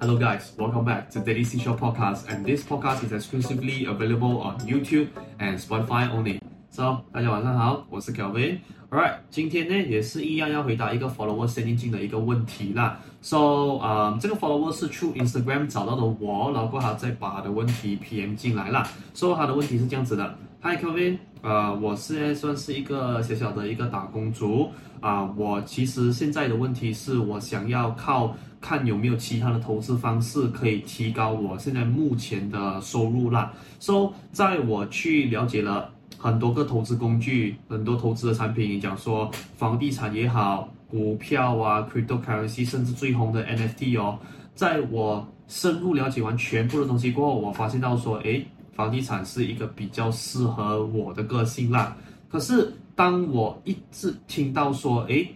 Hello guys, welcome back to Daily Seashore Podcast and this podcast is exclusively available on YouTube and Spotify only. So,大家晚上好，我是 Kelvin。Alright，今天呢也是一样要回答一个 follower sending 进的一个问题啦。So，呃、um，这个 follower 是 through Instagram 找到的我，然后过后他再把他的问题 PM 进来啦。So，他的问题是这样子的 ：Hi，Kevin，呃，我现在算是一个小小的一个打工族啊、我其实现在的问题是我想要靠。看有没有其他的投资方式可以提高我现在目前的收入啦。So，在我去了解了很多个投资工具、很多投资的产品，讲说房地产也好、股票啊、cryptocurrency，甚至最红的 NFT 哦，在我深入了解完全部的东西过后，我发现到说，诶，房地产是一个比较适合我的个性啦。可是当我一直听到说，诶。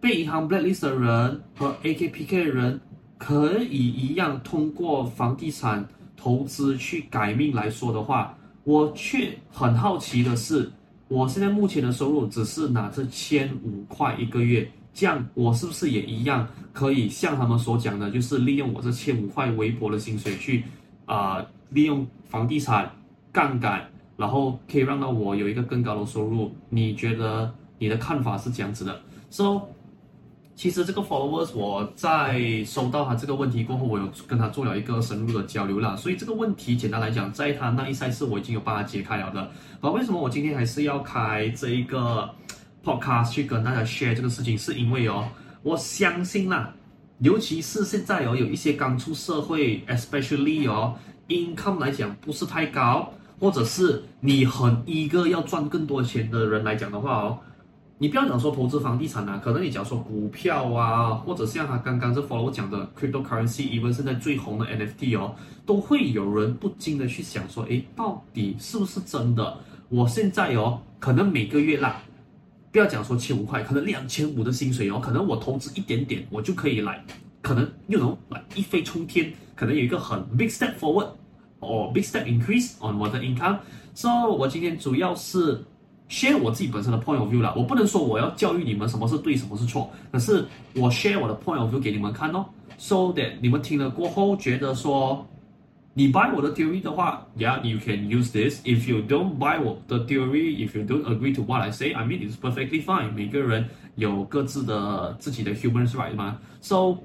被银行 blacklist 的人和 AKPK 的人可以一样通过房地产投资去改命来说的话，我却很好奇的是，我现在目前的收入只是拿着千五块一个月，这样我是不是也一样可以像他们所讲的，就是利用我这千五块微薄的薪水去啊、利用房地产杠杆，然后可以让到我有一个更高的收入？你觉得你的看法是这样子的？So 其实这个 followers 我在收到他这个问题过后，我有跟他做了一个深入的交流了。所以这个问题简单来讲，在他那一赛事我已经有帮他解开了的。而为什么我今天还是要开这一个 podcast 去跟大家 share 这个事情？是因为哦，我相信啦，尤其是现在哦，有一些刚出社会，especially 哦，income 来讲不是太高，或者是你很一个要赚更多钱的人来讲的话哦。你不要讲说投资房地产啊，可能你讲说股票啊，或者像他刚刚这 follow 我讲的 cryptocurrency，even 现在最红的 NFT 哦，都会有人不禁的去想说，诶，到底是不是真的？我现在哦，可能每个月啦，不要讲说千五块，可能两千五的薪水哦，可能我投资一点点，我就可以来，可能又能来一飞冲天，可能有一个很 big step forward，or big step increase on 我的 income。So 我今天主要是。share 我自己本身的 point of view 啦，我不能说我要教育你们什么是对，什么是错，可是我 share 我的 point of view 给你们看哦，so that 你们听了过后觉得说，你 buy 我的 theory 的话，yeah，you can use this。If you don't buy 我的 theory，if you don't agree to what I say，I mean it's perfectly fine。每个人有各自的自己的 human right 嘛，so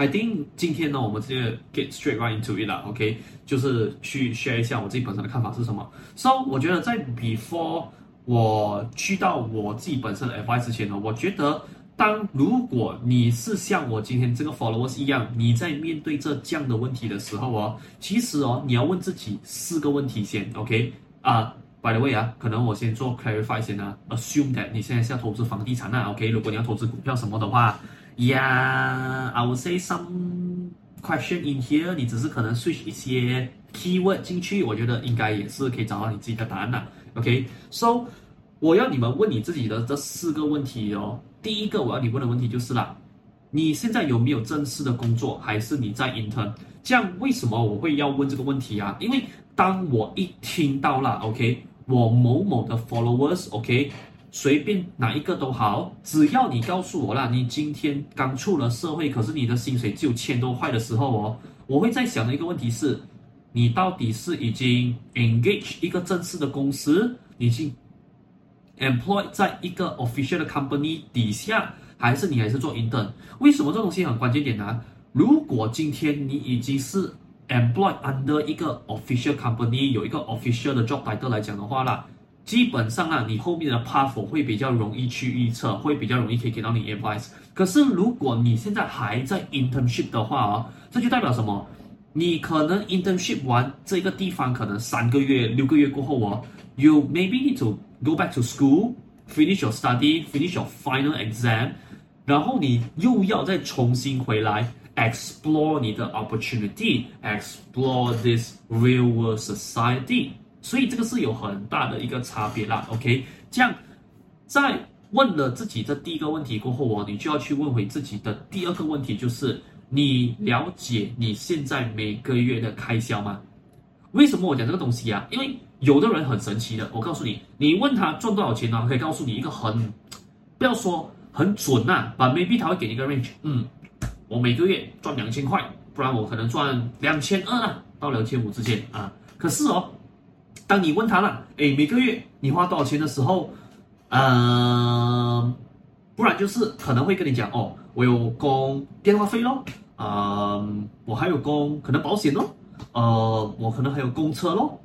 I think 今天呢，我们直接 get straight right into it 啦，OK，就是去 share 一下我自己本身的看法是什么。So 我觉得在 before 我去到我自己本身的 FI 之前呢，我觉得，当如果你是像我今天这个 followers 一样，你在面对这这样的问题的时候哦，其实哦，你要问自己四个问题先，OK？啊、，by the way 啊，可能我先做 clarify 先呢，assume that 你现在是要投资房地产啊，OK？如果你要投资股票什么的话，Yeah，I will say some question in here，你只是可能 switch 一些 keyword 进去，我觉得应该也是可以找到你自己的答案的。OK, so 我要你们问你自己的这四个问题哦。第一个我要你问的问题就是啦，你现在有没有正式的工作，还是你在 intern？这样为什么我会要问这个问题啊？因为当我一听到了，OK，我某某的 followers，OK，随便哪一个都好，只要你告诉我啦，你今天刚出了社会，可是你的薪水只有千多块的时候哦，我会在想的一个问题是。你到底是已经 engage 一个正式的公司，已经 employ 在一个 official 的 company 底下，还是你还是做 intern？为什么这东西很关键点呢？如果今天你已经是 employ under 一个 official company，有一个 official 的 job title 来讲的话啦，基本上啊，你后面的 path 会比较容易去预测，会比较容易可以给到你 advice。可是如果你现在还在 internship 的话啊，这就代表什么？你可能 internship 完这个地方可能三个月、六个月过后哦，you maybe need to go back to school, finish your study, finish your final exam，然后你又要再重新回来 explore 你的 opportunity, explore this real world society， 所以这个是有很大的一个差别啦。OK，这样在问了自己的第一个问题过后哦，你就要去问回自己的第二个问题，就是。你了解你现在每个月的开销吗？为什么我讲这个东西啊？因为有的人很神奇的，我告诉你，你问他赚多少钱呢？可以告诉你一个很，不要说很准呐，但 maybe 他会给你一个 range，嗯，我每个月赚两千块不然我可能赚两千二啊到两千五之间啊。可是哦，当你问他了，诶，每个月你花多少钱的时候，嗯、不然就是可能会跟你讲哦，我有供电话费咯，嗯、我还有供可能保险咯，呃，我可能还有供车咯。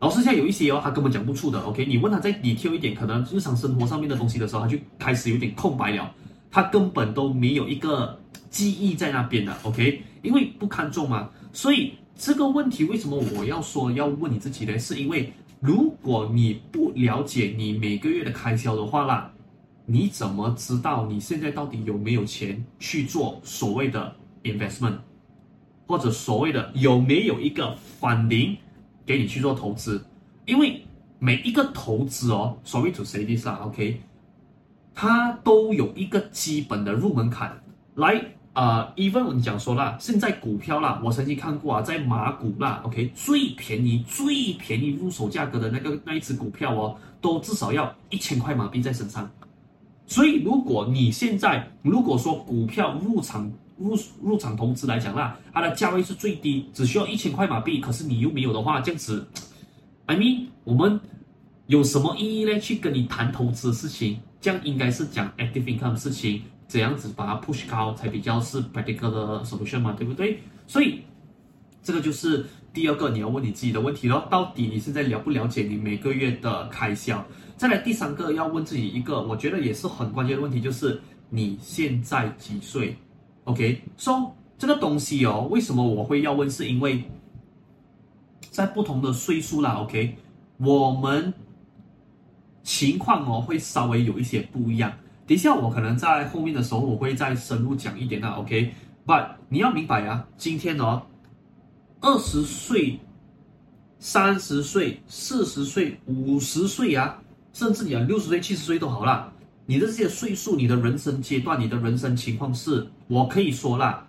老师现在有一些哦，他根本讲不出的。OK，你问他再 detail 一点，可能日常生活上面的东西的时候，他就开始有点空白了，他根本都没有一个记忆在那边的。OK，因为不看重嘛，所以这个问题为什么我要说要问你自己呢？是因为如果你不了解你每个月的开销的话啦，你怎么知道你现在到底有没有钱去做所谓的 investment，或者所谓的有没有一个返零给你去做投资，因为每一个投资哦，sorry to say this 啊，OK，它都有一个基本的入门槛。来，呃，even 你讲说啦，现在股票啦，我曾经看过啊，在马股啦，OK，最便宜、最便宜入手价格的那个那一只股票哦，都至少要一千块马币在身上。所以，如果你现在如果说股票入场，入入场投资来讲啦，它的价位是最低，只需要一千块马币。可是你又没有的话，这样子，I mean，我们有什么意义呢？去跟你谈投资的事情，这样应该是讲 active income 的事情，怎样子把它 push 高才比较是 practical 的 solution 嘛，对不对？所以这个就是第二个你要问你自己的问题咯，到底你现在了不了解你每个月的开销？再来第三个要问自己一个，我觉得也是很关键的问题，就是你现在几岁？OK，so、这个东西哦，为什么我会要问？是因为在不同的岁数啦，OK，我们情况哦会稍微有一些不一样。等一下我可能在后面的时候我会再深入讲一点的，OK，but、你要明白啊，今天哦，二十岁、三十岁、四十岁、五十岁啊，甚至你啊六十岁、七十岁都好啦。你的这些岁数，你的人生阶段，你的人生情况是，我可以说啦，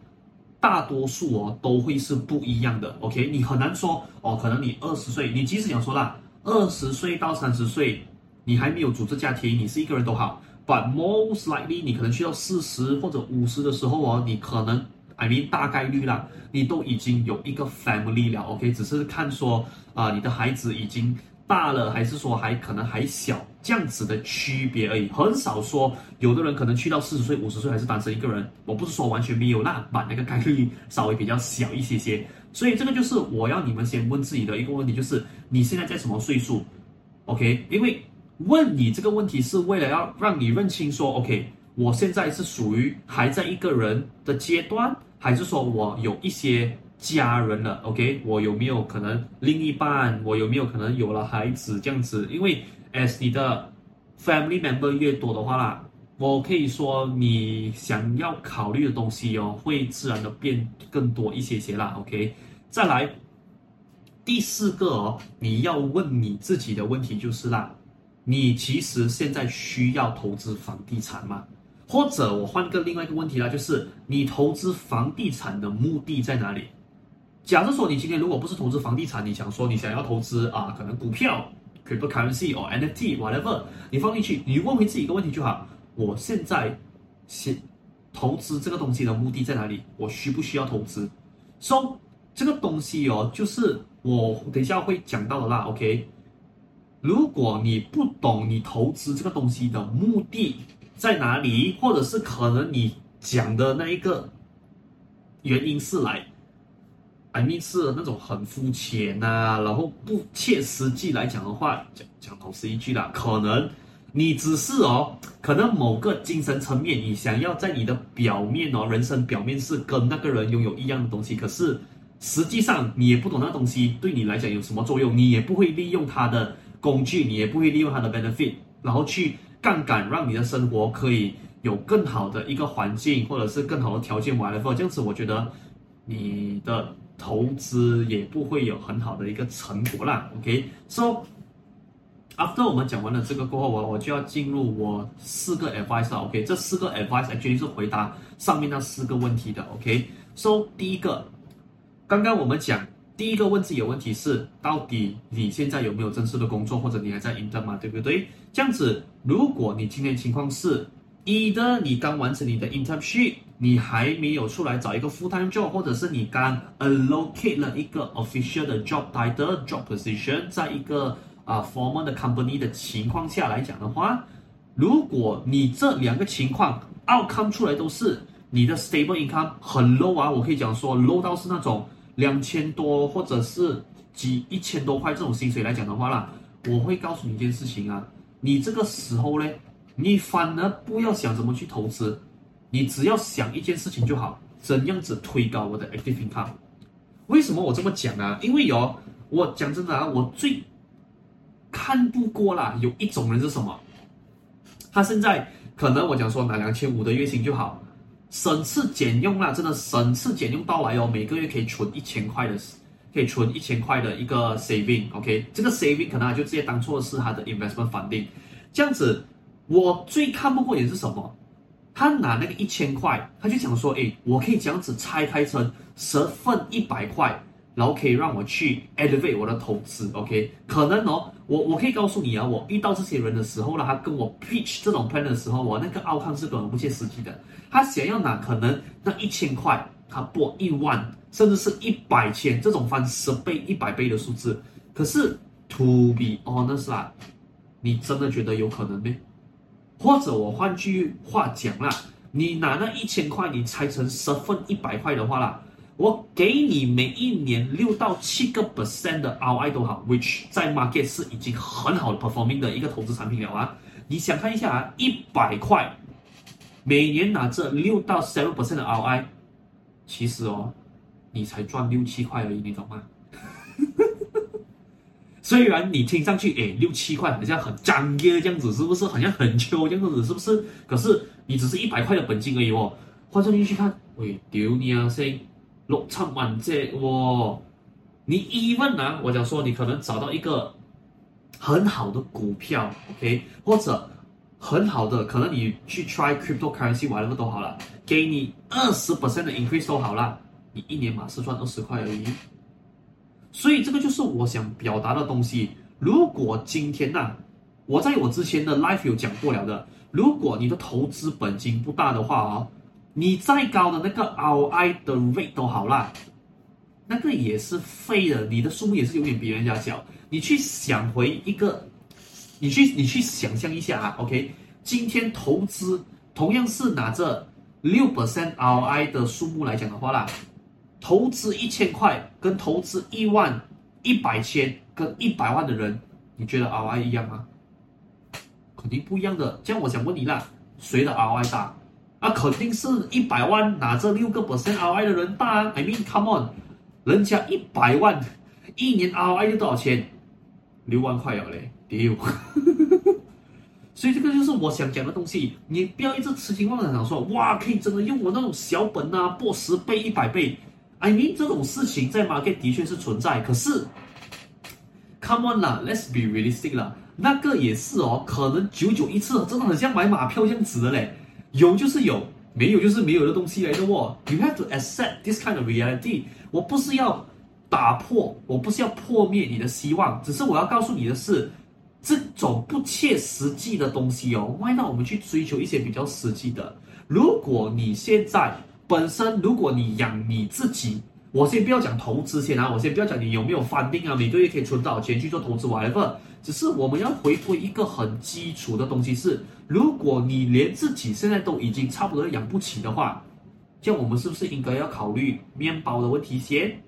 大多数哦都会是不一样的。OK，你很难说哦，可能你二十岁，你即使想说啦，二十岁到三十岁，你还没有组织家庭，你是一个人都好，but most likely 你可能去到四十或者五十的时候哦，你可能，I mean 大概率啦，你都已经有一个 family 了。OK，只是看说啊、你的孩子已经。大了还是说还可能还小，这样子的区别而已，很少说有的人可能去到四十岁、五十岁还是单身一个人。我不是说完全没有，那把那个概率稍微比较小一些些。所以这个就是我要你们先问自己的一个问题，就是你现在在什么岁数？OK，因为问你这个问题是为了要让你认清说，OK，我现在是属于还在一个人的阶段，还是说我有一些。家人了，OK，我有没有可能另一半？我有没有可能有了孩子这样子？因为 as 你的 family member 越多的话啦，我可以说你想要考虑的东西哦，会自然的变更多一些些啦，OK。再来第四个哦，你要问你自己的问题就是啦，你其实现在需要投资房地产吗？或者我换个另外一个问题啦，就是你投资房地产的目的在哪里？假设说你今天如果不是投资房地产，你想说你想要投资啊，可能股票、cryptocurrency 或 NFT whatever，你放进去，你问回自己一个问题就好：我现在先投资这个东西的目的在哪里？我需不需要投资？So 这个东西哦，就是我等一下会讲到的啦。OK，如果你不懂你投资这个东西的目的在哪里，或者是可能你讲的那一个原因是来。I mean 是那种很肤浅呐，然后不切实际来讲的话，讲讲头是一句啦，可能你只是哦，可能某个精神层面，你想要在你的表面哦，人生表面是跟那个人拥有一样的东西，可是实际上你也不懂那东西对你来讲有什么作用，你也不会利用它的工具，你也不会利用它的 benefit，然后去杠杆，让你的生活可以有更好的一个环境，或者是更好的条件，whatever，这样子我觉得你的。投资也不会有很好的一个成果啦。OK，so after 我们讲完了这个过后，我我就要进入我四个 advice 了。OK，这四个 advice 其实是回答上面那四个问题的。OK，so 第一个，刚刚我们讲第一个问自己的问题是，到底你现在有没有正式的工作，或者你还在 intern 嘛，对不对？这样子，如果你今天情况是，either 你刚完成你的 internship。你还没有出来找一个 full time job，或者是你刚 allocate 了一个 official 的 job title、job position，在一个啊、formal 的 company 的情况下来讲的话，如果你这两个情况 outcome 出来都是你的 stable income 很 low 啊，我可以讲说 low 到是那种两千多或者是几一千多块这种薪水来讲的话啦，我会告诉你一件事情啊，你这个时候呢，你反而不要想怎么去投资。你只要想一件事情就好，怎样子推高我的 active income？为什么我这么讲啊？因为有我讲真的啊，我最看不过啦，有一种人是什么？他现在可能我讲说拿两千五的月薪就好，省吃俭用啦，真的省吃俭用到来哦，每个月可以存一千块的，可以存一千块的一个 saving，OK？这个 saving 可能就直接当做是他的 investment funding，这样子我最看不过眼是什么？他拿那个一千块，他就想说：“哎，我可以这样子拆开成十份一百块，然后可以让我去 elevate 我的投资。”OK，可能哦，我我可以告诉你啊，我遇到这些人的时候呢，他跟我 pitch 这种 plan 的时候，我那个 outcome 是根本不切实际的。他想要拿可能那一千块，他拨一万，甚至是一百千，这种翻十倍、一百倍的数字。可是 to be honest 啦，你真的觉得有可能吗？或者我换句话讲啦，你拿那一千块，你拆成十份一百块的话啦，我给你每一年六到七个 percent 的 ROI 都好，which 在 market 是已经很好的 performing 的一个投资产品了啊。你想看一下啊，一百块每年拿这六到 seven percent 的 ROI，其实哦，你才赚六七块而已，你懂吗？虽然你听上去，诶，六七块好像很张耶这样子，是不是？好像很秋这样子，是不是？可是你只是一百块的本金而已哦。换算进去看，喂，丢你啊，先六七万这哇！你一问啊，我讲说你可能找到一个很好的股票，OK，或者很好的，可能你去 try cryptocurrency 玩了都好了，给你二十 percent 的 increase 都好了，你一年嘛是赚二十块而已。所以这个就是我想表达的东西。如果今天呐、啊，我在我之前的 live 有讲过了的，如果你的投资本金不大的话哦，你再高的那个 ROI 的 rate 都好啦，那个也是废的，你的数目也是永远比人家小。你去想回一个，你去你去想象一下啊，OK，今天投资同样是拿着六 percent ROI 的数目来讲的话啦。投资一千块跟投资一万、一百千跟一百万的人，你觉得 ROI 一样吗？肯定不一样的。这样我想问你啦，谁的 ROI 大？啊，肯定是一百万拿这六个 percent ROI 的人大啊。I mean, come on，人家一百万一年 ROI 就多少钱？六万块了嘞，丢。所以这个就是我想讲的东西。你不要一直痴心妄想说，哇，可以真的用我那种小本啊，破十倍、一百倍。I mean 这种事情在 market 的确是存在，可是，come on 啦，let's be realistic 啦，那个也是哦，可能久久一次，真的很像买马票这样子的嘞，有就是有，没有就是没有的东西来的哦。You have to accept this kind of reality。我不是要打破，我不是要破灭你的希望，只是我要告诉你的是，这种不切实际的东西哦，why not 我们去追求一些比较实际的？如果你现在。本身，如果你养你自己，我先不要讲投资先啊，我先不要讲你有没有 funding 啊，每个月可以存多少钱去做投资 whatever，只是我们要回归一个很基础的东西是，如果你连自己现在都已经差不多养不起的话，像我们是不是应该要考虑面包的问题先，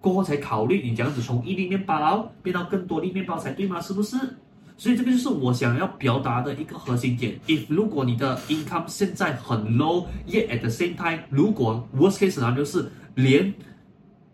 过后才考虑你这样子从一粒面包变到更多粒面包才对吗？是不是？所以这个就是我想要表达的一个核心点。If 如果你的 income 现在很 low，yet at the same time，如果 worst case 呢，就是连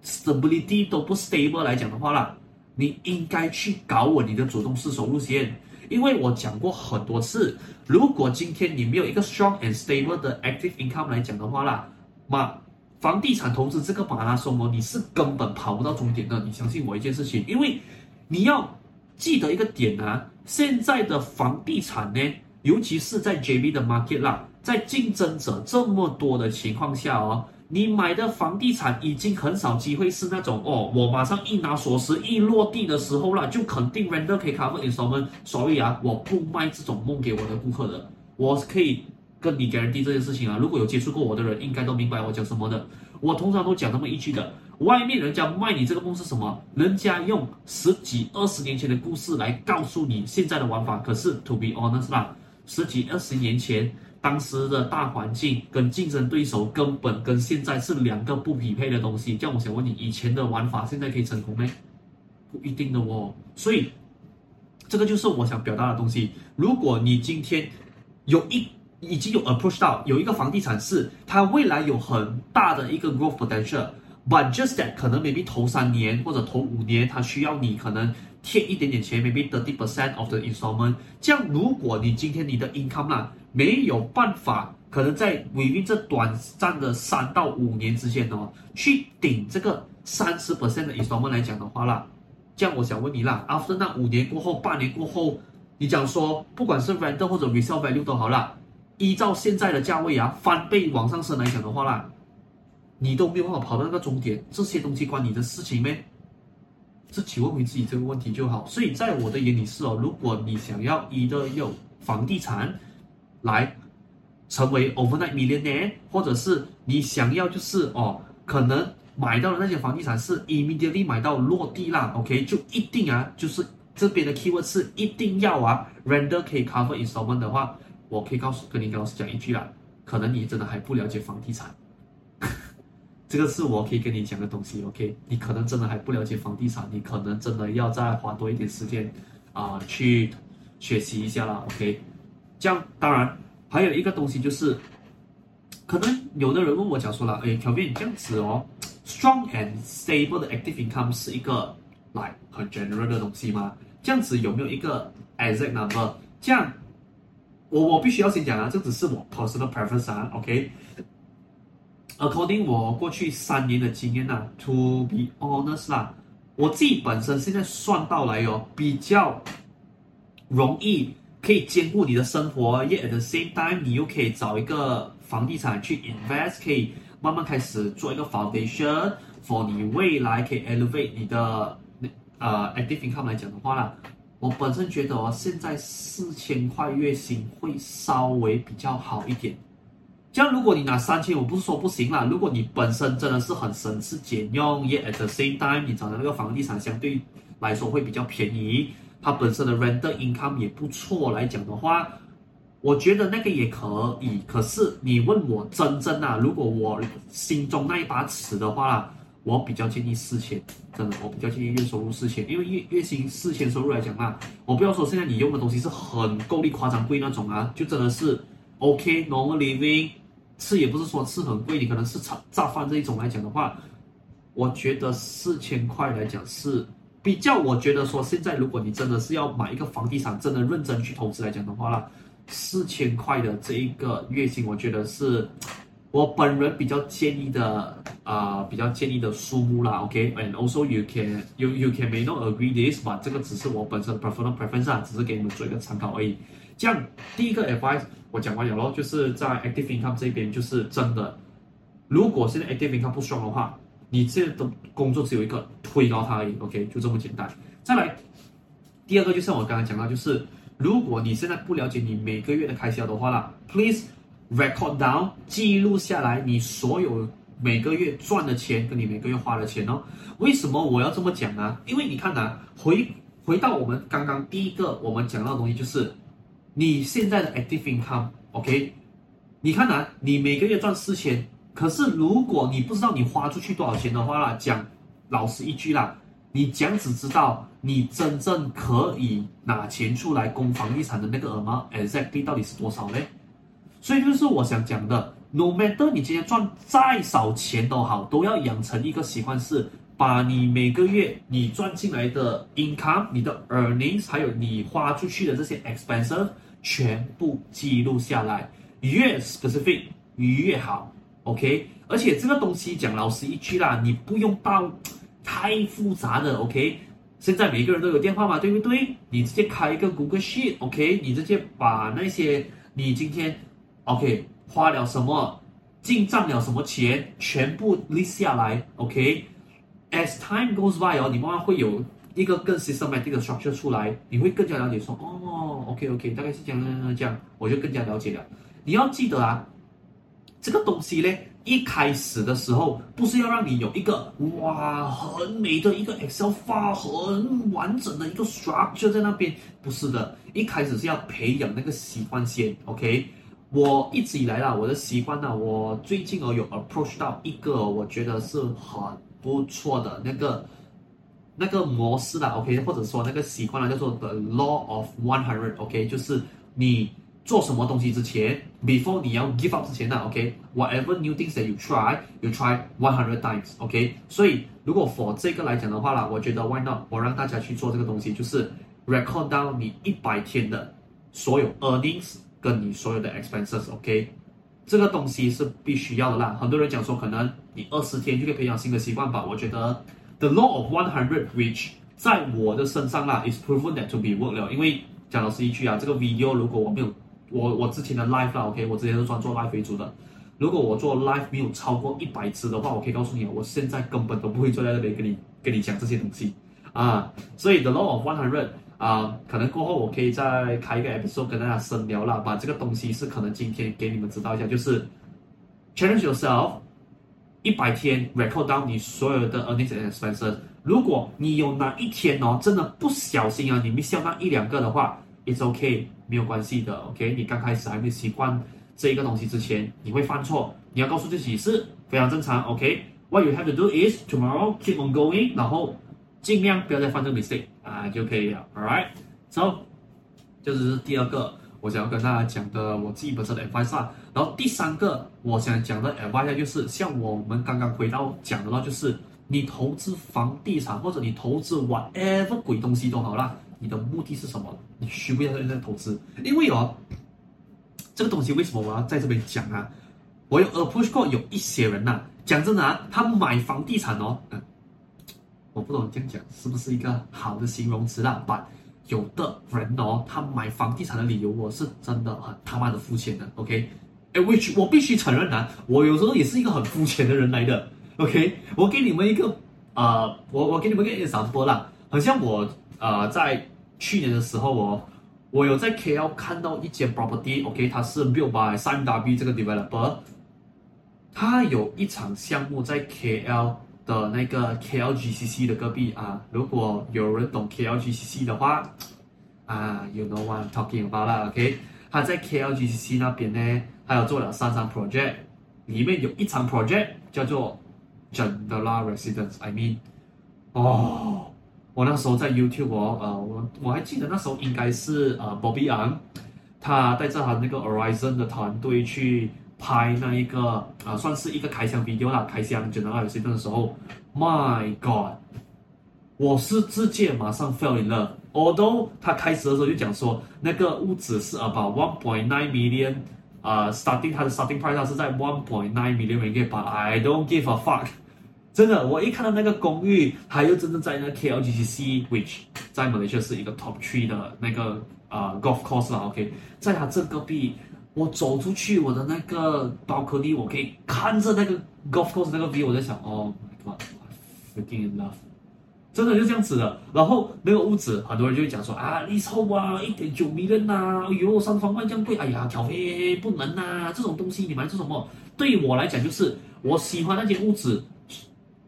stability 都不 stable 来讲的话啦，你应该去搞稳你的主动式收入先。因为我讲过很多次，如果今天你没有一个 strong and stable 的 active income 来讲的话啦，那房地产投资这个马拉松哦，你是根本跑不到终点的。你相信我一件事情，因为你要记得一个点啊。现在的房地产呢，尤其是在 JB 的 market 啦，在竞争者这么多的情况下哦，你买的房地产已经很少机会是那种哦，我马上一拿锁匙一落地的时候啦，就肯定 render 可以 cover installment。所以啊，我不卖这种梦给我的顾客的，我可以跟你 guarantee 这件事情啊。如果有接触过我的人，应该都明白我讲什么的。我通常都讲那么一句的：外面人家卖你这个梦是什么？人家用十几二十年前的故事来告诉你现在的玩法。可是 to be honest 啦，十几二十年前当时的大环境跟竞争对手根本跟现在是两个不匹配的东西。这样我想问你，以前的玩法现在可以成功吗？不一定的哦。所以这个就是我想表达的东西。如果你今天有一已经有 approach 到有一个房地产是它未来有很大的一个 growth potential，but just that 可能 maybe 头三年或者头五年它需要你可能贴一点点钱，maybe thirty percent of the installment。这样如果你今天你的 income 啦没有办法，可能在维运这短暂的三到五年之间哦，去顶这个三十 percent 的 installment 来讲的话啦，这样我想问你啦，after 那五年过后，八年过后，你讲说不管是 rental 或者 resale value 都好啦。依照现在的价位啊，翻倍往上升来讲的话啦，你都没有办法跑到那个终点，这些东西关你的事情咩？自己问回自己这个问题就好。所以在我的眼里是哦，如果你想要一个用房地产来成为 overnight millionaire，或者是你想要就是哦，可能买到的那些房地产是 immediately 买到落地啦，OK，就一定啊，就是这边的 keyword 是一定要啊，render 可以 cover installment 的话。我可以告诉跟你老师讲一句啦，可能你真的还不了解房地产，这个是我可以跟你讲的东西。OK，你可能真的还不了解房地产，你可能真的要再花多一点时间啊、去学习一下啦。OK，这样当然还有一个东西就是，可能有的人问我讲说了，诶，Kelvin 这样子哦，strong and stable 的 active income 是一个来很 general 的东西吗？这样子有没有一个 exact number？这样。我我必须要先讲啊，这只是我 personal preference 啊，OK？According 我过去三年的经验呐、，To be honest 啦，我自己本身现在算到来哦，比较容易可以兼顾你的生活，yet at the same time 你又可以找一个房地产去 invest，可以慢慢开始做一个 foundation for 你未来可以 elevate 你的呃 active income 来讲的话啦。我本身觉得哦，现在四千块月薪会稍微比较好一点。这样，如果你拿三千，我不是说不行啦。如果你本身真的是很省吃俭用，也 at the same time 你找的那个房地产相对来说会比较便宜，它本身的 rental income 也不错来讲的话，我觉得那个也可以。可是你问我真正啊，如果我心中那一把尺的话。我比较建议四千，真的，我比较建议月收入四千，因为月月薪四千收入来讲啊，我不要说现在你用的东西是很够力、夸张贵那种啊，就真的是 OK normal living，吃也不是说吃很贵，你可能是炒炸饭这一种来讲的话，我觉得四千块来讲是比较，我觉得说现在如果你真的是要买一个房地产，真的认真去投资来讲的话啦，四千块的这一个月薪，我觉得是。我本人比较建议的啊、比较建议的数目啦，OK，and、also you can you you can may not agree this 嘛这个只是我本身 personal preference 啊，只是给你们做一个参考而已。这样第一个 advice 我讲完了咯，就是在 active income 这边就是真的，如果现在 active income 不 strong 的话，你现在的工作只有一个推高它而已，OK，就这么简单。再来第二个就像我刚刚讲到，就是如果你现在不了解你每个月的开销的话啦，please。Record down，记录下来你所有每个月赚的钱跟你每个月花的钱哦。为什么我要这么讲呢？因为你看呐、啊，回回到我们刚刚第一个我们讲到的东西，就是你现在的 active income，OK？你看呐、啊，你每个月赚四千，可是如果你不知道你花出去多少钱的话啦，讲老实一句啦，你讲只知道你真正可以拿钱出来供房地产的那个 amount，exactly 到底是多少呢？所以就是我想讲的，no matter 你今天赚再少钱都好，都要养成一个习惯，是把你每个月你赚进来的 income、你的 earnings，还有你花出去的这些 expenses，全部记录下来，越 specific 越好，OK？而且这个东西讲老实一句啦，你不用到太复杂的，OK？现在每个人都有电话嘛，对不对？你直接开一个 Google Sheet，OK？你直接把那些你今天 OK，花了什么，进账了什么钱，全部 list 下来。OK，as time goes by 哦，你慢慢会有一个更 systematic 的 structure 出来，你会更加了解说，哦，OK OK，大概是这样这样这样，我就更加了解了。你要记得啊，这个东西呢，一开始的时候不是要让你有一个哇很美的一个 Excel 发很完整的一个 structure 在那边，不是的，一开始是要培养那个习惯先，OK。我一直以来啦，我的习惯呢，我最近哦有 approach 到一个我觉得是很不错的那个那个模式啦，OK，或者说那个习惯啦，叫做 The Law of One Hundred，OK，就是你做什么东西之前，before 你要 give up 之前呢，OK，whatever new things that you try，you try one hundred times，OK，所以如果 for 这个来讲的话啦，我觉得 why not，我让大家去做这个东西，就是 record down 你一百天的所有 earnings。跟你所有的 expenses，OK，这个东西是必须要的啦。很多人讲说，可能你二十天就可以培养新的习惯吧。我觉得 the law of one hundred，which 在我的身上啦，is proven that to be work 了。因为讲老实一句啊，这个 video 如果我没有我我之前的 live 啦，OK，我之前是专做 live 为主的。如果我做 live 没有超过一百次的话，我可以告诉你，我现在根本都不会坐在那边跟你跟你讲这些东西啊。所以 the law of one hundred。啊、可能过后我可以再开一个 episode 跟大家深聊了，把这个东西是可能今天给你们知道一下，就是 challenge yourself，一百天 record down 你所有的 earnings and expenses。如果你有哪一天哦，真的不小心啊，你 miss 掉那一两个的话，it's okay，没有关系的，OK。你刚开始还没习惯这一个东西之前，你会犯错，你要告诉自己是非常正常，OK。What you have to do is tomorrow keep on going，然后。尽量不要再犯这个 mistake 啊，就可以了。Alright，so 这就是第二个我想要跟大家讲的我自己本身的 advice。然后第三个我想讲的 advice 就是像我们刚刚回到讲的话，就是你投资房地产或者你投资 whatever 鬼东西都好啦，你的目的是什么？你需不需要在投资？因为哦，这个东西为什么我要在这边讲啊？我有 approach 过有一些人呐、啊，讲真的啊，他买房地产哦。嗯我不懂这样讲是不是一个好的形容词啦但有的人哦，他买房地产的理由我是真的很他妈的肤浅的，OK？哎，which 我必须承认啊，我有时候也是一个很肤浅的人来的。OK，我给你们一个啊、我我给你们一个小波浪，好像我啊在去年的时候哦，我有在 KL 看到一间 property，OK，、它是 built by 三 W 这个 developer，它有一场项目在 KL 的那个 KLGCC 的隔壁啊，如果有人懂 KLGCC 的话啊，you know what I'm talking about 啦，OK，他在 KLGCC 那边呢。还有做了三场 project，里面有一场 project 叫做 Jendela Residence，I mean，哦，我那时候在 YouTube 哦，呃，我我还记得那时候应该是呃 Bobby Ang，他带着他那个 Horizon 的团队去。拍那一个啊、算是一个开箱 video 啦，开箱 Jandal Residence 的时候，My God，我是直接马上 fell in love。Although 他开始的时候就讲说，那个屋子是 about one point nine million，啊、，starting 它的 starting price 它是在 one point nine million ringgit，but I don't give a fuck。真的，我一看到那个公寓，还有真的在那 KLGCC，which 在马来西亚是一个 top three 的那个啊、golf course 啦，OK，在它这隔壁。我走出去，我的那个刀颗粒我可以看着那个 golf course 那个 view，我在想，Oh my God，freaking in love，真的就这样子的。然后那个屋子，很多人就会讲说啊，你臭啊，一点九 million 呐，哎呦，三房半这样贵，哎呀，挑飞不能呐、啊，这种东西你买做什么？对于我来讲，就是我喜欢那间屋子，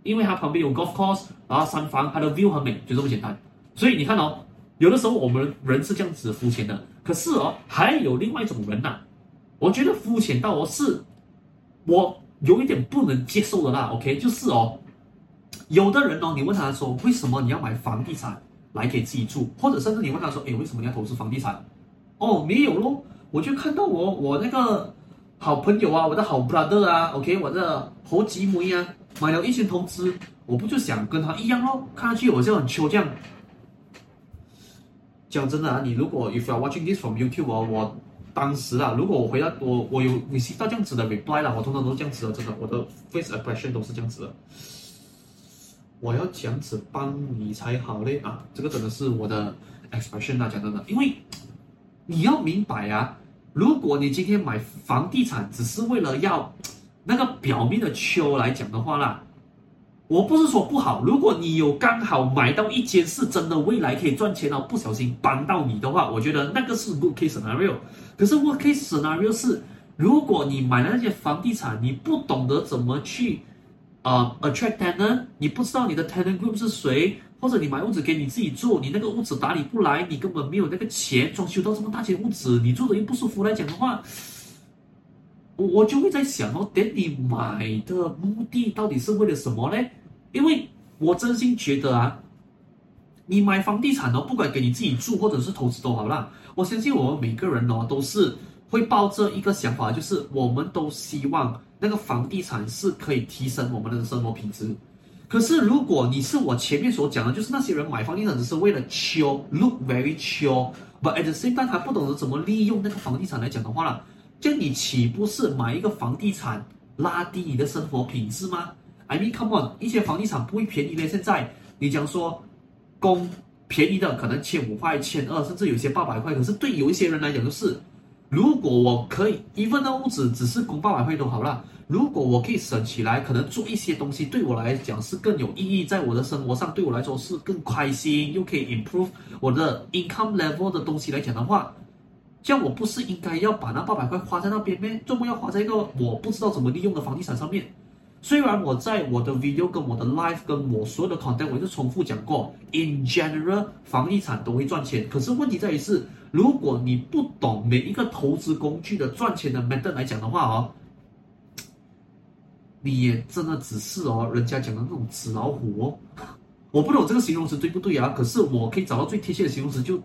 因为它旁边有 golf course，然后三房，它的 view 很美，就这么简单。所以你看哦，有的时候我们人是这样子肤浅的，可是哦，还有另外一种人呐、啊。我觉得肤浅到我是，我有一点不能接受的啦。OK，就是哦，有的人哦，你问他说，为什么你要买房地产来给自己住，或者甚至你问他说，诶，为什么你要投资房地产？哦，没有咯，我就看到我我那个好朋友啊，我的好 brother 啊，OK，我的好姊妹啊，买了一些投资，我不就想跟他一样咯？看上去我就很抽象。讲真的啊，你如果 if you are watching this from YouTube 哦，我。当时啊，如果我回到我我有每次到这样子的 reply 了，我通常都是这样子的，真的，我的 face expression 都是这样子的。我要这样子帮你才好嘞啊！这个真的是我的 expression 啊，讲真的，因为你要明白啊，如果你今天买房地产只是为了要那个表面的秋来讲的话啦。我不是说不好，如果你有刚好买到一间是真的未来可以赚钱哦，不小心帮到你的话，我觉得那个是 good case scenario。可是 worst case scenario 是，如果你买了那些房地产，你不懂得怎么去，呃，attract tenant，你不知道你的 tenant group 是谁，或者你买屋子给你自己住，你那个屋子打理不来，你根本没有那个钱装修到这么大间屋子，你住的又不舒服来讲的话，我就会在想哦，等你买的目的到底是为了什么呢？因为我真心觉得啊，你买房地产哦，不管给你自己住或者是投资都好啦，我相信我们每个人哦都是。会抱着一个想法，就是我们都希望那个房地产是可以提升我们的生活品质。可是如果你是我前面所讲的，就是那些人买房地产只是为了 chill，look very chill，but at the same time 他不懂得怎么利用那个房地产来讲的话了，这样你岂不是买一个房地产拉低你的生活品质吗？I mean come on，一些房地产不会便宜的。现在你讲说，公便宜的可能千五块、千二，甚至有些八百块，可是对有一些人来讲就是。如果我可以一份的屋子只是供八百块都好了。如果我可以省起来，可能做一些东西对我来讲是更有意义，在我的生活上对我来说是更开心，又可以 improve 我的 income level 的东西来讲的话，这样我不是应该要把那八百块花在那边咩？怎么要花在一个我不知道怎么利用的房地产上面？虽然我在我的 video 跟我的 live 跟我所有的 content 我就重复讲过，in general 房地产都会赚钱，可是问题在于是。如果你不懂每一个投资工具的赚钱的 method 来讲的话哦，你也真的只是哦，人家讲的那种纸老虎哦，我不懂这个形容词对不对啊？可是我可以找到最贴切的形容词，就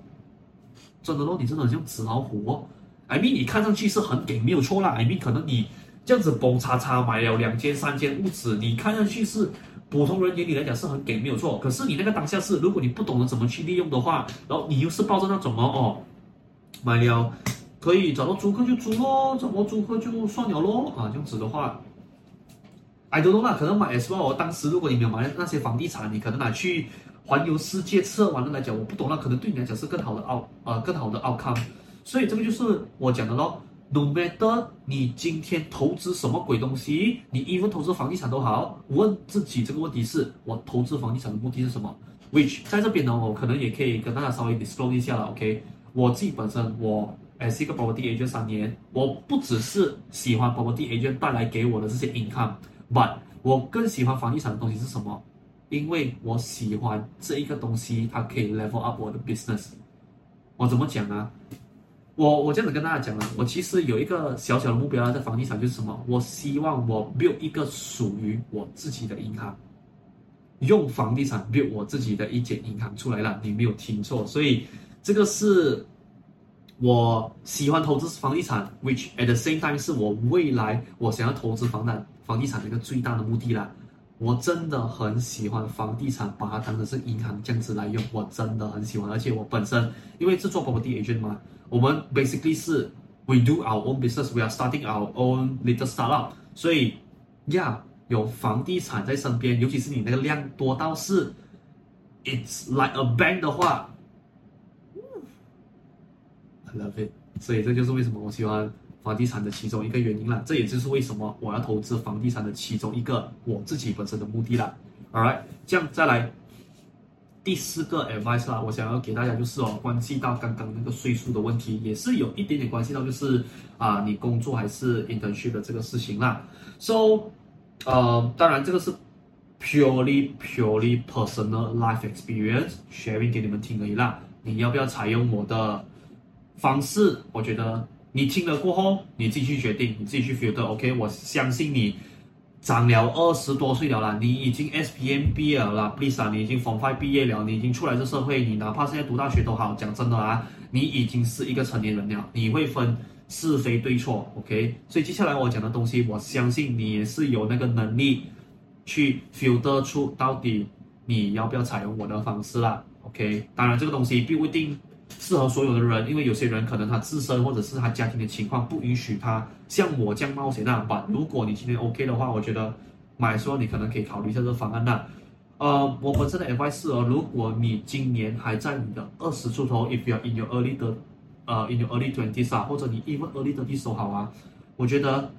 真的咯，你真的很像纸老虎哦。I mean 你看上去是很给没有错啦，I mean 可能你这样子蹦叉叉买了两间三间屋子，你看上去是普通人眼里来讲是很给没有错，可是你那个当下是，如果你不懂得怎么去利用的话，然后你又是抱着那种哦哦。买了，可以找到租客就租咯，找不到租客就算了咯。啊，这样子的话，I don't know 啦，可能买 S 包。当时如果你没有买那些房地产，你可能拿去环游世界吃完了来讲，我不懂那，可能对你来讲是更好的 out 呃更好的 outcome。所以这个就是我讲的咯。No matter 你今天投资什么鬼东西，你 even 投资房地产都好，问自己这个问题是：我投资房地产的目的是什么？Which 在这边呢，我可能也可以跟大家稍微 disclose 一下了，OK？我自己本身，我诶是一个 property agent 三年，我不只是喜欢 property agent 带来给我的这些 income，but 我更喜欢房地产的东西是什么？因为我喜欢这一个东西，它可以 level up 我的 business。我怎么讲呢？我我这样子跟大家讲了，我其实有一个小小的目标在房地产就是什么？我希望我 build 一个属于我自己的银行，用房地产 build 我自己的一间银行出来了。你没有听错，所以。这个是我喜欢投资房地产，which at the same time 是我未来我想要投资房产房地产的一个最大的目的啦。我真的很喜欢房地产，把它当成是银行这样子来用，我真的很喜欢。而且我本身因为是做 property agent 嘛，我们 basically 是 we do our own business，we are starting our own little startup，所以呀，yeah, 有房地产在身边，尤其是你那个量多到是 it's like a bank 的话，I。Love it，所以这就是为什么我喜欢房地产的其中一个原因了。这也就是为什么我要投资房地产的其中一个我自己本身的目的了。Alright，这样再来第四个 advice 啦，我想要给大家就是哦，关系到刚刚那个岁数的问题，也是有一点点关系到就是啊，你工作还是 internship 的这个事情啦。So，呃，当然这个是 purely purely personal life experience sharing 给你们听而已啦。你要不要采用我的？方式，我觉得你听了过后，你自己去决定，你自己去 filter。OK，我相信你长了二十多岁了啦，你已经 SPM 毕业了啦，Please 啊，你已经 Form 5毕业了，你已经出来这社会，你哪怕现在读大学都好，讲真的啊，你已经是一个成年人了，你会分是非对错。OK，所以接下来我讲的东西，我相信你也是有那个能力去 filter 出到底你要不要采用我的方式啦。OK，当然这个东西并不一定。适合所有的人，因为有些人可能他自身或者是他家庭的情况不允许他像我这样冒险那样办。如果你今天 OK 的话，我觉得买说你可能可以考虑一下这个方案那。呃，我本身的 advice 是哦，如果你今年还在你的二十出头，if you're in your early 的呃 in your early twenties 啊，或者你 even early thirties 都好啊，我觉得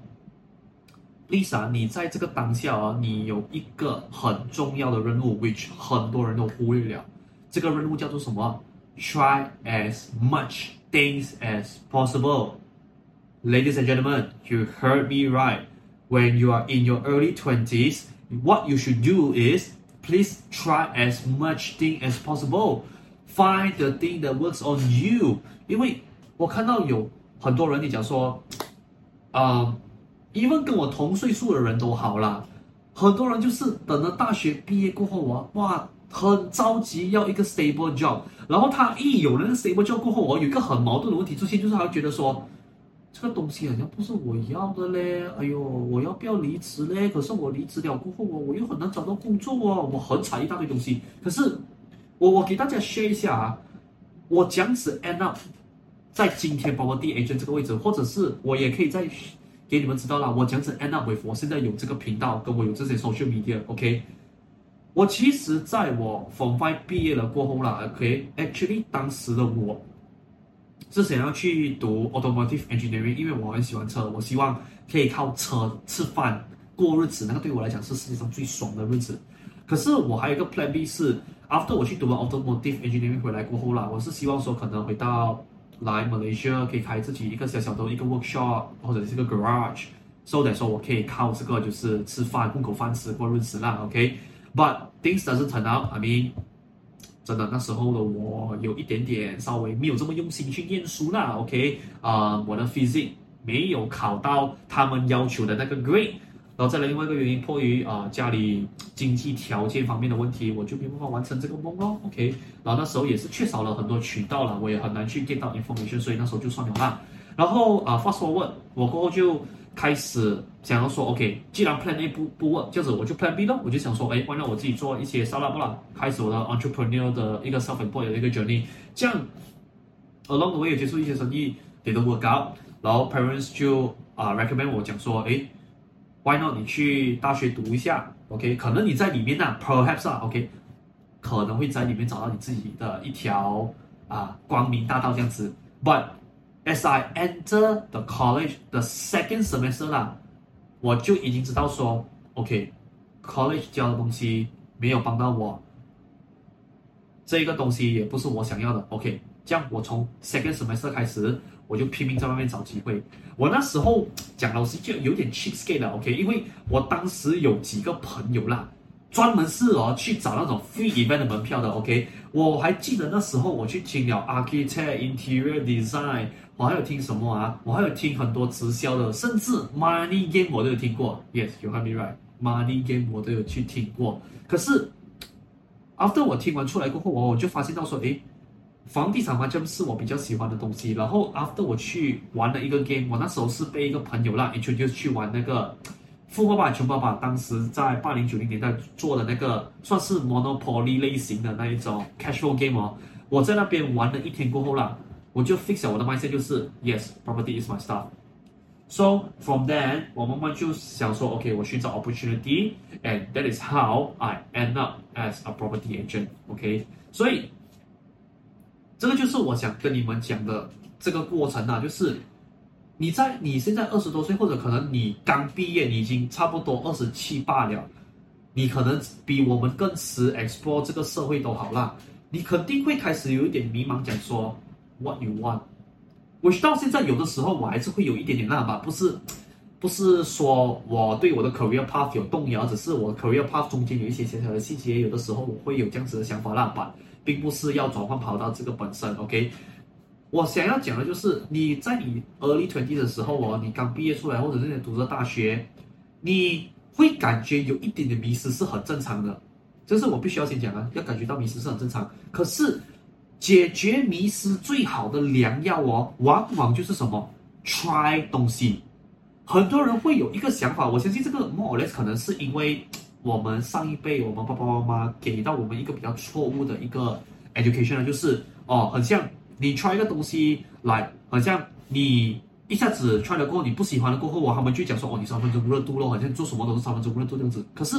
Lisa，你在这个当下啊，你有一个很重要的任务，which 很多人都忽略了。这个任务叫做什么 ？Try as much things as possible Ladies and gentlemen, you heard me right. When you are in your early 20s, what you should do is please try as much thing as possible. Find the thing that works on you. 因为我看到有很多人，你讲说，啊、uh,，even 跟我同岁数的人都好啦，很多人就是等了大学毕业过后啊，哇， 很着急要一个 stable job，然后他一有了那 stable job 过后，我有一个很矛盾的问题出现，就是他觉得说。这个东西好像不是我要的嘞，哎呦，我要不要离职嘞？可是我离职了过后，我我又很难找到工作哦，我很惨一大堆东西。可是我我给大家 share 一下啊，我这样子 end up 在今天包括 D H 这个位置，或者是我也可以再给你们知道了，我这样子 end up with 我现在有这个频道，跟我有这些 social media，OK？我其实在我 Form 5毕业了过后啦，OK？Actually，当时的我。是想要去读 automotive engineering，因为我很喜欢车，我希望可以靠车吃饭过日子，那个对我来讲是世界上最爽的日子。可是我还有一个 plan B 是，after 我去读了 automotive engineering 回来过后啦，我是希望说可能回到来 Malaysia 可以开自己一个小小的一个 workshop 或者是一个 garage，so that 说我可以靠这个就是吃饭混口饭吃过日子啦，OK？But things doesn't turn out，I mean。真的，那时候的我有一点点稍微没有这么用心去念书啦，OK，啊、我的 physics 没有考到他们要求的那个 grade，然后再来另外一个原因，迫于啊、家里经济条件方面的问题，我就没办法完成这个梦咯，OK，然后那时候也是缺少了很多渠道了，我也很难去 get 到 information，所以那时候就算了啦。然后啊、呃、fast forward，我过后就。开始想要说，OK，既然 Plan A 不不 work，这样子我就 Plan B 咯。我就想说，哎，完了我自己做一些 startup 啦，开始我的 entrepreneur 的一个 self-employed 的一个 journey。这样 along the way 也接触一些生意，也都 work out。然后 parents 就啊、uh, recommend 我讲说，哎，why not 你去大学读一下，OK？可能你在里面呢、啊、，perhaps 啊，OK，可能会在里面找到你自己的一条啊光明大道这样子，but As I enter the college the second semester 啦，我就已经知道说，OK，college、教的东西没有帮到我，这个东西也不是我想要的。OK，这样我从 second semester 开始，我就拼命在外面找机会。我那时候讲老实就有点 cheapskate 的，OK，因为我当时有几个朋友啦。专门是哦去找那种 free event 的门票的，OK，我还记得那时候我去听了 architect interior design，我还有听什么啊？我还有听很多直销的，甚至 money game 我都有听过。Yes，you heard me right，money game 我都有去听过。可是 after 我听完出来过后，我我就发现到说，诶，房地产完全是我比较喜欢的东西。然后 after 我去玩了一个 game，我那时候是被一个朋友啦 introduce 去玩那个。富爸爸穷爸爸当时在八零九零年代做的那个算是 Monopoly 类型的那一种 casual game 哦，我在那边玩了一天过后啦，我就 fix 了我的 mindset 就是 yes property is my stuff。So from then 我慢慢就想说 OK 我寻找 opportunity and that is how I end up as a property agent OK。所以这个就是我想跟你们讲的这个过程啊，就是。你在你现在二十多岁，或者可能你刚毕业，你已经差不多二十七八了，你可能比我们更迟 explore 这个社会都好啦。你肯定会开始有一点迷茫，讲说 what you want。我到现在有的时候我还是会有一点点那吧，不是不是说我对我的 career path 有动摇，只是我 career path 中间有一些小小的细节，有的时候我会有这样子的想法那吧，并不是要转换跑道这个本身，OK。我想要讲的就是，你在你 early twenty 的时候哦，你刚毕业出来，或者是你读着大学，你会感觉有一点点迷失是很正常的，这是我必须要先讲的，要感觉到迷失是很正常。可是解决迷失最好的良药哦，往往就是什么？try 东西。很多人会有一个想法，我相信这个 more or less 可能是因为我们上一辈，我们爸爸妈妈给到我们一个比较错误的一个 education 就是哦，很像。你 try 一个东西来，好像你一下子 try 了过后，你不喜欢了过后，我他们就讲说哦，你三分钟热度咯，好像做什么都是三分钟热度这样子。可是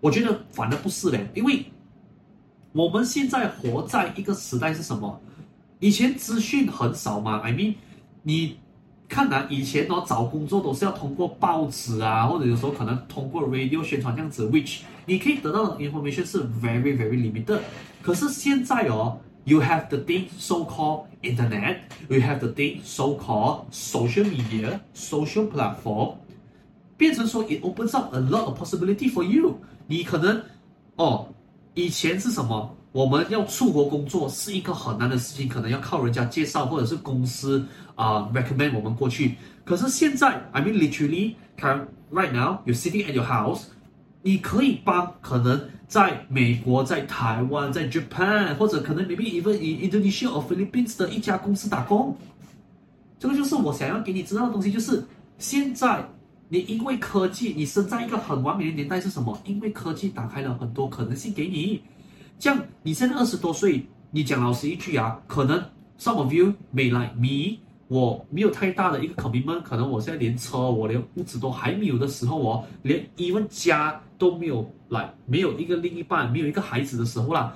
我觉得反而不是嘞，因为我们现在活在一个时代是什么？以前资讯很少嘛，I mean，你看啊，以前哦找工作都是要通过报纸啊，或者有时候可能通过 radio 宣传这样子，which 你可以得到的 information 是 very very limited。可是现在哦。You have the thing so-called internet. You have the thing so-called social media, social platform. 变成说，it opens up a lot of possibility for you。你可能，哦，以前是什么？我们要出国工作是一个很难的事情，可能要靠人家介绍，或者是公司啊、uh, recommend 我们过去。可是现在，I mean literally, right now, you're sitting at your house， 你可以帮可能在美国、在台湾、在 Japan，或者可能 maybe even in Indonesia or Philippines 的一家公司打工。这个就是我想要给你知道的东西，就是现在。你因为科技，你生在一个很完美的年代是什么？因为科技打开了很多可能性给你。这样，你现在二十多岁，你讲老实一句啊，可能 some of you may like me，我没有太大的一个 commitment，可能我现在连车，我连屋子都还没有的时候，我连 even 家都没有来，没有一个另一半，没有一个孩子的时候啦。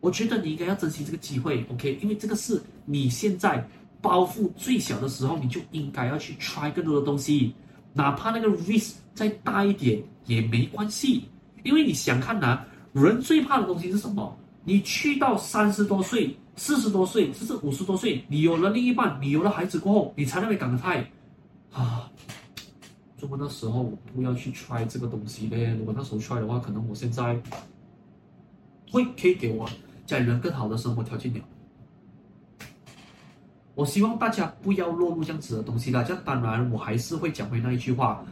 我觉得你应该要珍惜这个机会，OK？因为这个是你现在包袱最小的时候，你就应该要去 try 更多的东西。哪怕那个 risk 再大一点也没关系，因为你想看呐，人最怕的东西是什么？你去到三十多岁、四十多岁，甚至五十多岁，你有了另一半，你有了孩子过后，你才那么感慨啊！如果那时候我不要去 try 这个东西嘞，如果那时候 try 的话，可能我现在会可以给我家人更好的生活条件了。我希望大家不要落入这样子的东西啦。这当然，我还是会讲回那一句话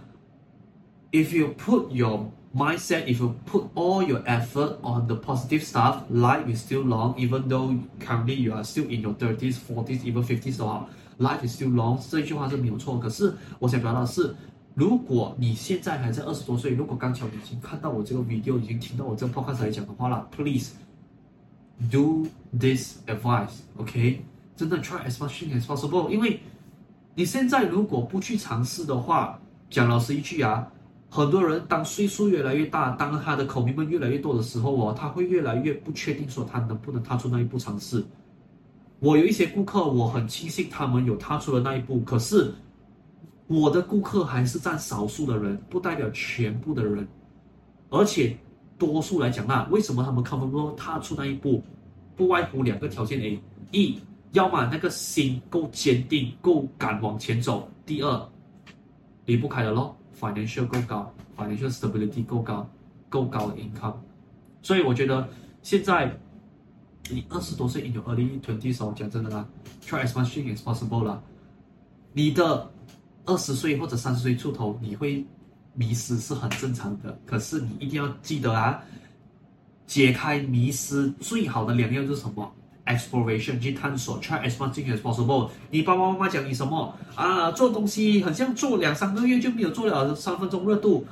：If you put your mindset, if you put all your effort on the positive stuff, life is still long. Even though currently you are still in your thirties, forties, even fifties 的话，life is still long。这句话是没有错。可是我想表达的是，如果你现在还在二十多岁，如果刚巧你已经看到我这个 video，已经听到我这个 podcast 来讲的话了，Please do this advice, OK？真的 try as much as possible，因为你现在如果不去尝试的话，讲老实一句啊，很多人当岁数越来越大，当他的口迷们越来越多的时候哦，他会越来越不确定说他能不能踏出那一步尝试。我有一些顾客，我很庆幸他们有踏出了那一步，可是我的顾客还是占少数的人，不代表全部的人，而且多数来讲那为什么他们靠分波踏出那一步？不外乎两个条件：A 一。要么那个心够坚定，够敢往前走。第二，离不开的咯，financial 够高，financial stability 够高，够高的 income。所以我觉得现在你二十多岁，in your early twenties，讲真的啦，try as much thing as possible 啦。你的二十岁或者三十岁出头，你会迷失是很正常的。可是你一定要记得啊，解开迷失最好的良药是什么？Exploration 去探索，try as much as possible。你爸爸妈妈讲你什么啊？做东西很像做两三个月就没有做了三分钟热度。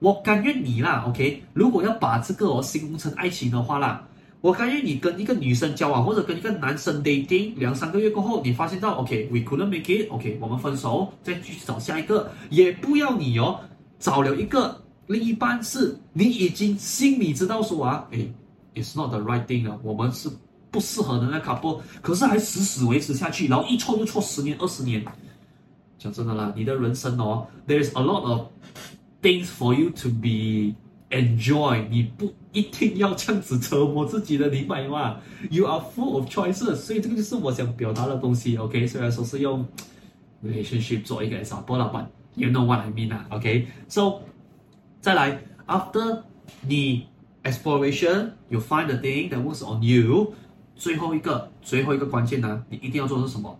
我甘愿你啦，OK。如果要把这个哦形容成爱情的话啦，我甘愿你跟一个女生交往，或者跟一个男生 dating 两三个月过后，你发现到 OK，we couldn't make it，OK，我们分手，再继续找下一个。也不要你哦，找了一个另一半是你已经心里知道说啊，诶，it's not the right thing 啊，我们是。不适合的那 couple，可是还死死维持下去，然后一错就错十年二十年。讲真的啦，你的人生哦，there's a lot of things for you to be enjoy。你不一定要这样子折磨自己的，明白吗？You are full of choices，所以这个就是我想表达的东西。OK，虽然说是用 relationship 做一个 example 啦，but you know what I mean 啊。OK，so 再来，after 你 exploration，you find the thing that works on you。最后一个，最后一个关键呢，你一定要做的是什么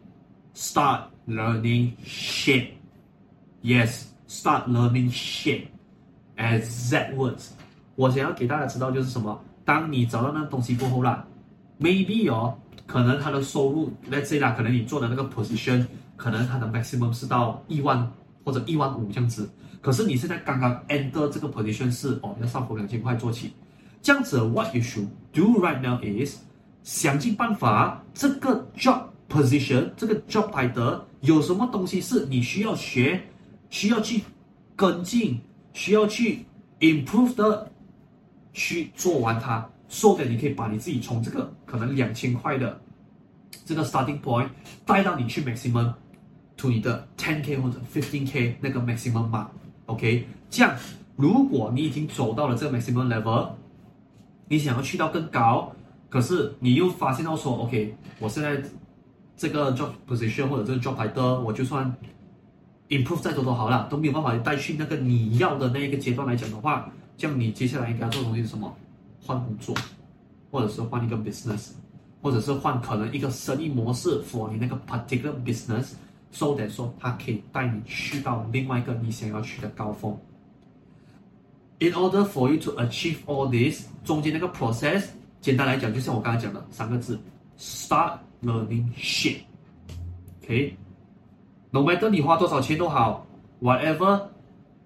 ？Start learning shit. Yes, start learning shit. Exact words. 我想要给大家知道就是什么？当你找到那个东西过后啦，maybe 哦，可能他的收入，let's say 啦，可能你做的那个 position，可能他的 maximum 是到一万或者一万五这样子。可是你现在刚刚 enter 这个 position 是哦，要上浮两千块做起。这样子，what you should do right now is 想尽办法，这个 job position，这个 job title 有什么东西是你需要学、需要去跟进、需要去 improve 的，去做完它，说的你可以把你自己从这个可能两千块的这个 starting point 带到你去 maximum to 你的 ten k 或者 fifteen k 那个 maximum 嘛，OK？这样，如果你已经走到了这个 maximum level，你想要去到更高。可是你又发现到说，OK，我现在这个 job position 或者这个 job title，我就算 improve 再多都好了，都没有办法带去那个你要的那一个阶段来讲的话，这样你接下来应该要做的东西是什么？换工作，或者是换一个 business，或者是换可能一个生意模式 for 你那个 particular business，so that 说它可以带你去到另外一个你想要去的高峰。In order for you to achieve all this，中间那个 process，简单来讲，就像我刚才讲的三个字：start learning shit。OK？No matter 你花多少钱都好，whatever，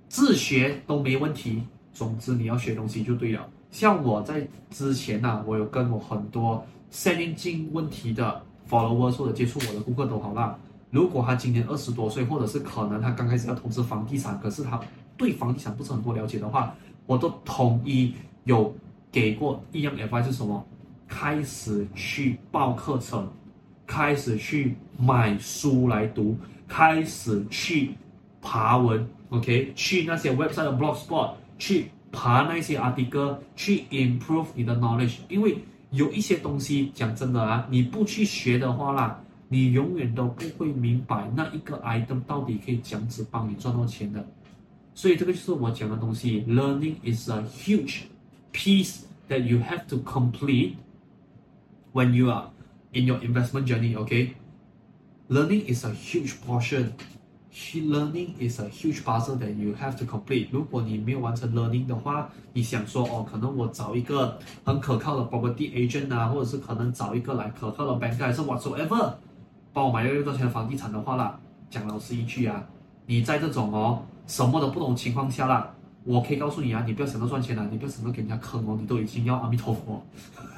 自学都没问题。总之你要学东西就对了。像我在之前呢、啊，我有跟我很多 selling 进问题的 followers 或者接触我的顾客都好啦。如果他今年二十多岁，或者是可能他刚开始要投资房地产，可是他对房地产不是很多了解的话，我都统一有给过一样 advice 是什么？开始去报课程，开始去买书来读，开始去爬文，OK？去那些 website blogspot 去。爬那些 article 去 improve 你的 knowledge，因为有一些东西讲真的啊，你不去学的话啦，你永远都不会明白那一个 item 到底可以这样子帮你赚到钱的。所以这个就是我讲的东西，learning is a huge piece that you have to complete when you are in your investment journey，OK learning is a huge portion. Learning is a huge puzzle that you have to complete。如果你没有完成 learning 的话，你想说哦，可能我找一个很可靠的 property agent 啊，或者是可能找一个来可靠的 banker，还是 whatsoever，帮我买越多钱的房地产的话啦，讲老实一句啊，你在这种哦什么都不懂情况下啦，我可以告诉你啊，你不要想到赚钱了，你不要想到给人家坑哦，你都已经要阿弥陀佛，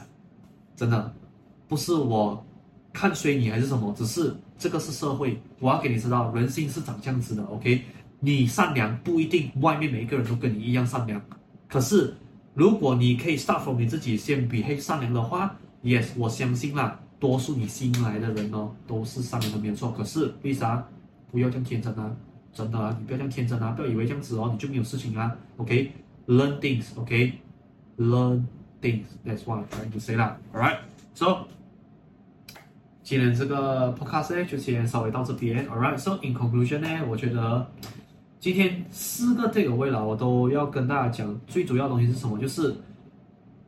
真的，不是我。看衰你还是什么？只是这个是社会，我要给你知道，人性是长这样子的。OK，你善良不一定外面每一个人都跟你一样善良。可是如果你可以 start from 你自己先比黑善良的话，Yes，我相信啦，多数你新来的人哦都是善良的，没有错。可是为啥不要这样天真啊？真的啊，你不要这样天真啊！不要以为这样子哦你就没有事情啊。OK，learn things。OK，learn things。That's what I'm trying to say 啦。All right，so.。今天这个 podcast 呢，就先稍微到这边。Alright，so in conclusion 呢，我觉得今天四个 take 为了，我都要跟大家讲，最主要的东西是什么？就是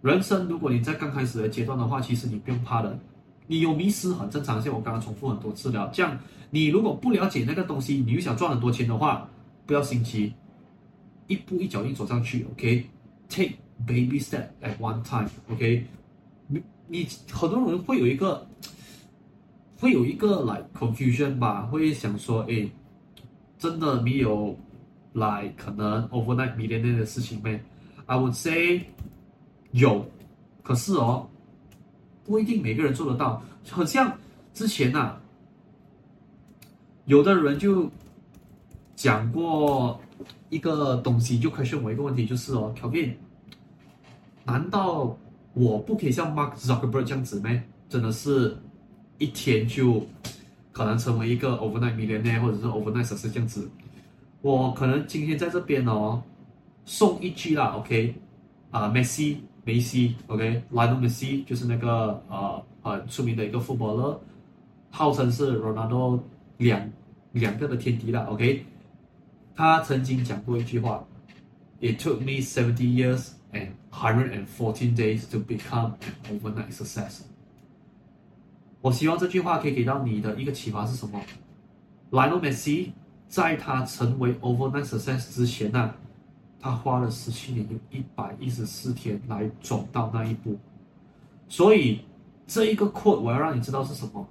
人生，如果你在刚开始的阶段的话，其实你不用怕的，你有迷失很正常。像我刚刚重复很多次了，这样你如果不了解那个东西，你又想赚很多钱的话，不要心急，一步一脚印走上去。OK，take baby step at one time。OK，你你很多人会有一个。会有一个、like, confusion 吧，会想说，诶，真的没有、like, 可能 overnight millionaire 的事情没？I would say 有，可是哦，不一定每个人做得到。好像之前呐、啊，有的人就讲过一个东西，就 question 我一个问题，就是哦，Kevin，难道我不可以像 Mark Zuckerberg 这样子咩？真的是？一天就可能成为一个 overnight millionaire 或者是 overnight success 这样子，我可能今天在这边哦，送一句啦，OK，啊、呃，梅西，梅西，OK，Lionel Messi 就是那个呃很出名的一个 footballer，号称是 Ronaldo 两两个的天敌啦，OK，他曾经讲过一句话，It took me seventy years and hundred and fourteen days to become an overnight success。我希望这句话可以给到你的一个启发是什么？Lionel Messi 在他成为 overnight success 之前呢、他花了十七年有一百一十四天来走到那一步。所以这一个 quote 我要让你知道是什么？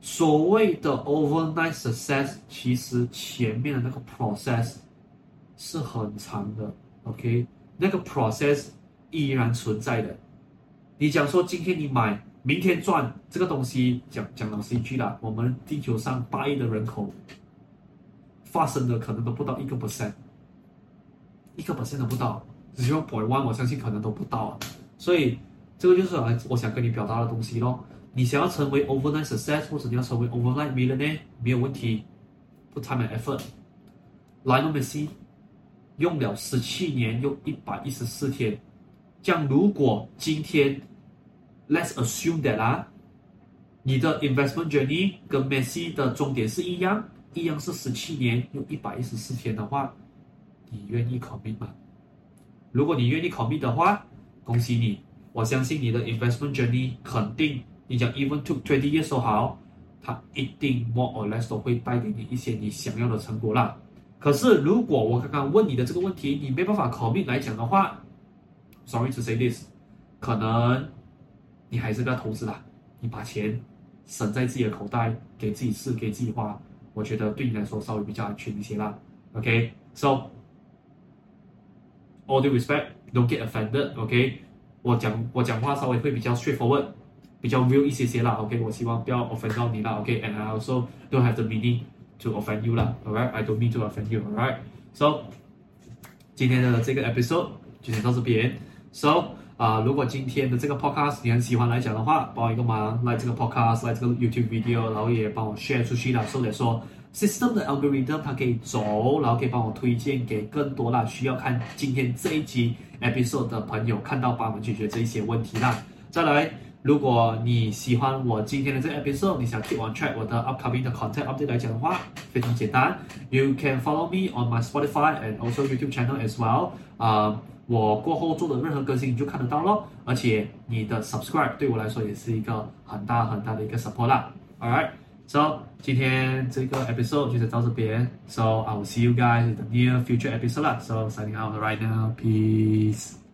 所谓的 overnight success，其实前面的那个 process 是很长的。OK，那个 process 依然存在的。你讲说今天你买。明天赚这个东西，讲讲老实一句啦，我们地球上八亿的人口，发生的可能都不到一个 percent，一个 percent 都不到，只需要 point one，我相信可能都不到。所以这个就是我想跟你表达的东西咯。你想要成为 overnight success，或者你要成为 overnight millionaire，没有问题，put time and effort。Lionel Messi 用了十七年，用一百一十四天，这样如果今天。Let's assume that 啊，你的 investment journey 跟 Messi 的终点是一样，一样是十七年又一百一十四天的话，你愿意 commit 吗？如果你愿意 commit 的话，恭喜你，我相信你的 investment journey 肯定，你讲 even took twenty years 都好，它一定 more or less 都会带给你一些你想要的成果啦。可是如果我刚刚问你的这个问题，你没办法 commit 来讲的话，sorry to say this，可能你还是不要投资啦，你把钱省在自己的口袋，给自己吃，给自己花，我觉得对你来说稍微比较安全一些啦。OK，so。All due respect, don't get offended. OK，我讲我讲话稍微会比较 straightforward，比较 real 一些些啦。OK，我希望不要 offend 到你啦。OK，and、I also don't have the meaning to offend you 啦。Alright, I don't mean to offend you. Alright, so 今天的这个 episode 就先到这边。So 啊、如果今天的这个 podcast 你很喜欢来讲的话，帮我一个忙来这个 podcast，来这个 YouTube video，然后也帮我 share 出去啦。所以说。System 的 algorithm 它可以走，然后可以帮我推荐给更多啦需要看今天这一集 episode 的朋友看到，帮我们解决这一些问题啦。再来，如果你喜欢我今天的这 episode，你想 keep on track 我的 upcoming 的 content update 来讲的话，非常简单，You can follow me on my Spotify and also YouTube channel as well。啊，我过后做的任何更新你就看得到咯，而且你的 subscribe 对我来说也是一个很大很大的一个 support 啦。Alright。So 今天这个 episode 就到这边。So I will see you guys in the near future episode 啦。So signing out right now. Peace.